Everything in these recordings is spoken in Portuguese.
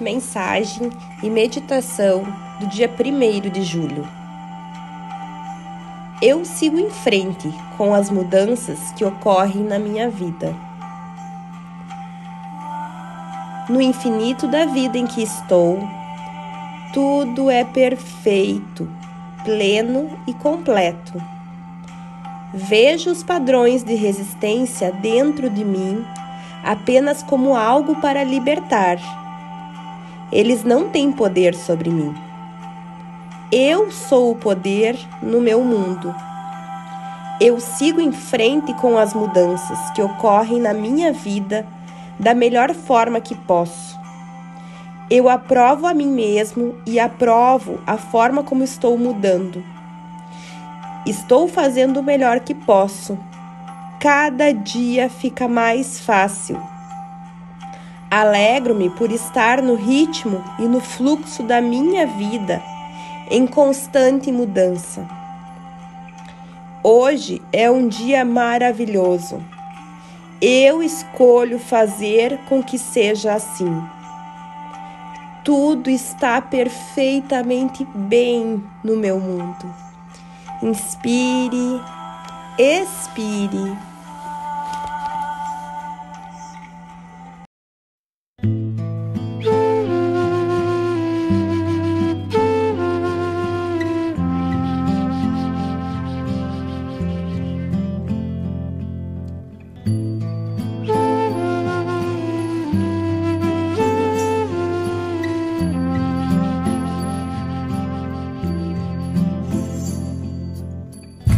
mensagem e meditação do dia 1 de julho. Eu sigo em frente com as mudanças que ocorrem na minha vida. No infinito da vida em que estou, tudo é perfeito, pleno e completo. Vejo os padrões de resistência dentro de mim apenas como algo para libertar. Eles não têm poder sobre mim. Eu sou o poder no meu mundo. Eu sigo em frente com as mudanças que ocorrem na minha vida da melhor forma que posso. Eu aprovo a mim mesmo e aprovo a forma como estou mudando. Estou fazendo o melhor que posso cada dia fica mais fácil. Alegro-me por estar no ritmo e no fluxo da minha vida em constante mudança. Hoje é um dia maravilhoso. Eu escolho fazer com que seja assim. Tudo está perfeitamente bem no meu mundo. Inspire, expire.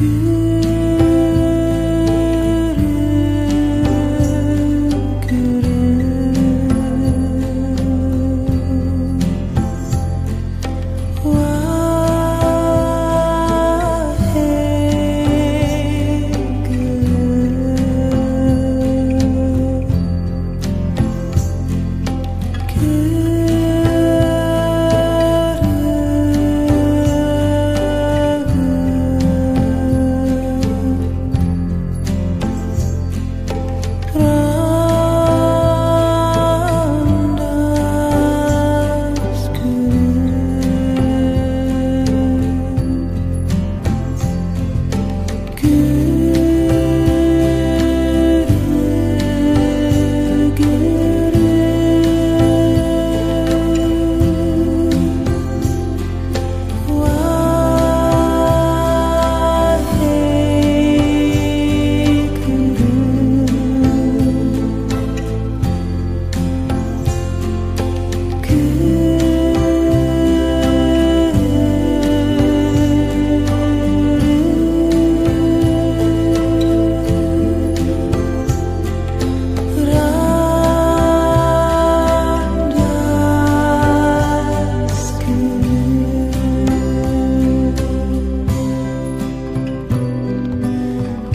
you.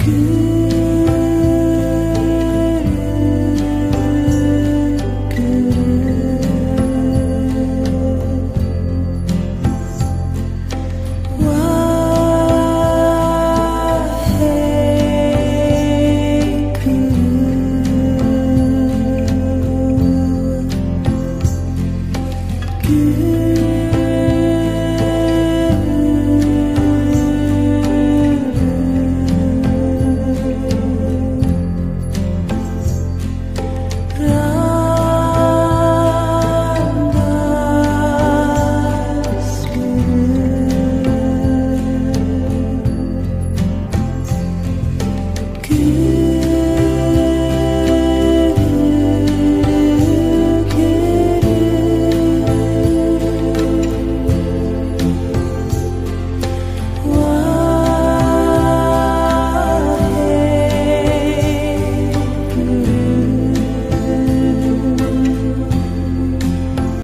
you.